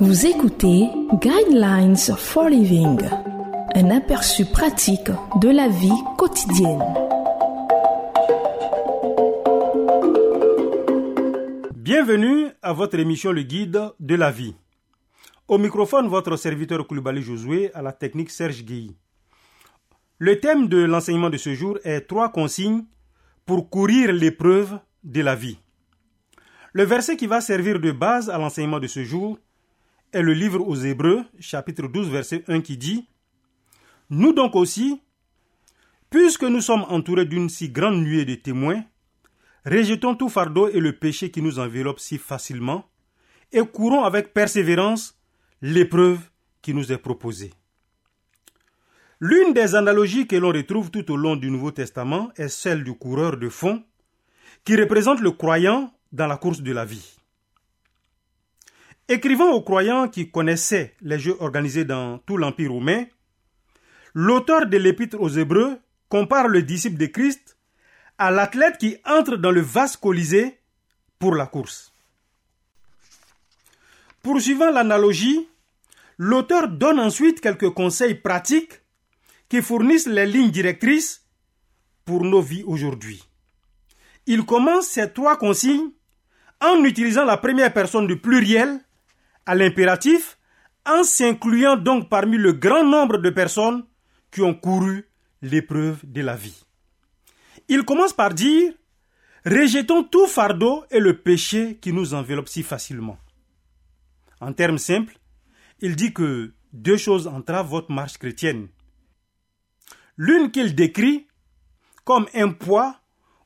Vous écoutez Guidelines for Living, un aperçu pratique de la vie quotidienne. Bienvenue à votre émission Le Guide de la vie. Au microphone, votre serviteur Koulibaly Josué à la technique Serge Guilly. Le thème de l'enseignement de ce jour est trois consignes pour courir l'épreuve de la vie. Le verset qui va servir de base à l'enseignement de ce jour est le livre aux Hébreux, chapitre 12, verset 1 qui dit Nous donc aussi, puisque nous sommes entourés d'une si grande nuée de témoins, rejetons tout fardeau et le péché qui nous enveloppe si facilement, et courons avec persévérance l'épreuve qui nous est proposée. L'une des analogies que l'on retrouve tout au long du Nouveau Testament est celle du coureur de fond, qui représente le croyant dans la course de la vie. Écrivant aux croyants qui connaissaient les jeux organisés dans tout l'Empire romain, l'auteur de l'Épître aux Hébreux compare le disciple de Christ à l'athlète qui entre dans le vaste colisée pour la course. Poursuivant l'analogie, l'auteur donne ensuite quelques conseils pratiques qui fournissent les lignes directrices pour nos vies aujourd'hui. Il commence ces trois consignes en utilisant la première personne du pluriel à l'impératif en s'incluant donc parmi le grand nombre de personnes qui ont couru l'épreuve de la vie. Il commence par dire Rejetons tout fardeau et le péché qui nous enveloppe si facilement. En termes simples, il dit que deux choses entravent votre marche chrétienne. L'une qu'il décrit comme un poids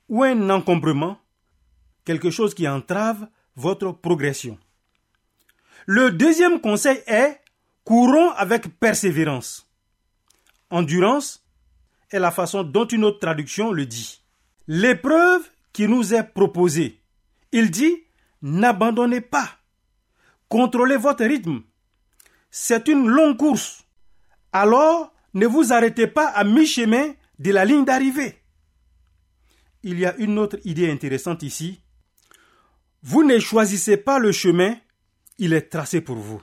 ou un encombrement, quelque chose qui entrave votre progression. Le deuxième conseil est courons avec persévérance. Endurance est la façon dont une autre traduction le dit. L'épreuve qui nous est proposée, il dit n'abandonnez pas. Contrôlez votre rythme. C'est une longue course. Alors, ne vous arrêtez pas à mi-chemin de la ligne d'arrivée. Il y a une autre idée intéressante ici. Vous ne choisissez pas le chemin, il est tracé pour vous.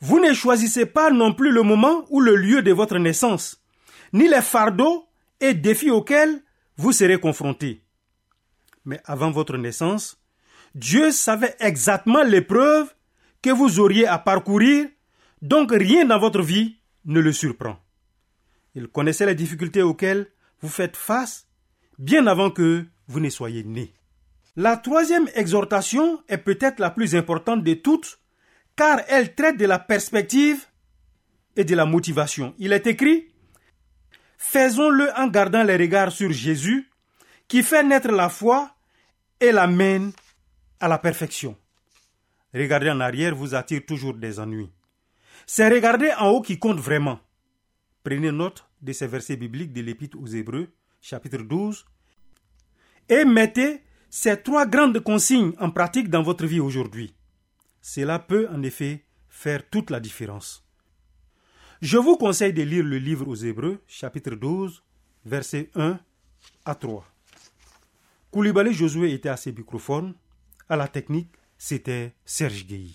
Vous ne choisissez pas non plus le moment ou le lieu de votre naissance, ni les fardeaux et défis auxquels vous serez confrontés. Mais avant votre naissance, Dieu savait exactement l'épreuve que vous auriez à parcourir, donc rien dans votre vie ne le surprend. Il connaissait les difficultés auxquelles vous faites face bien avant que vous ne soyez né. La troisième exhortation est peut-être la plus importante de toutes, car elle traite de la perspective et de la motivation. Il est écrit Faisons-le en gardant les regards sur Jésus, qui fait naître la foi et l'amène à la perfection. Regarder en arrière vous attire toujours des ennuis. C'est regarder en haut qui compte vraiment. Prenez note de ces versets bibliques de l'Épître aux Hébreux, chapitre 12, et mettez ces trois grandes consignes en pratique dans votre vie aujourd'hui. Cela peut en effet faire toute la différence. Je vous conseille de lire le livre aux Hébreux, chapitre 12, versets 1 à 3. Koulibaly Josué était à ses microphones. À la technique, c'était Serge Gueye.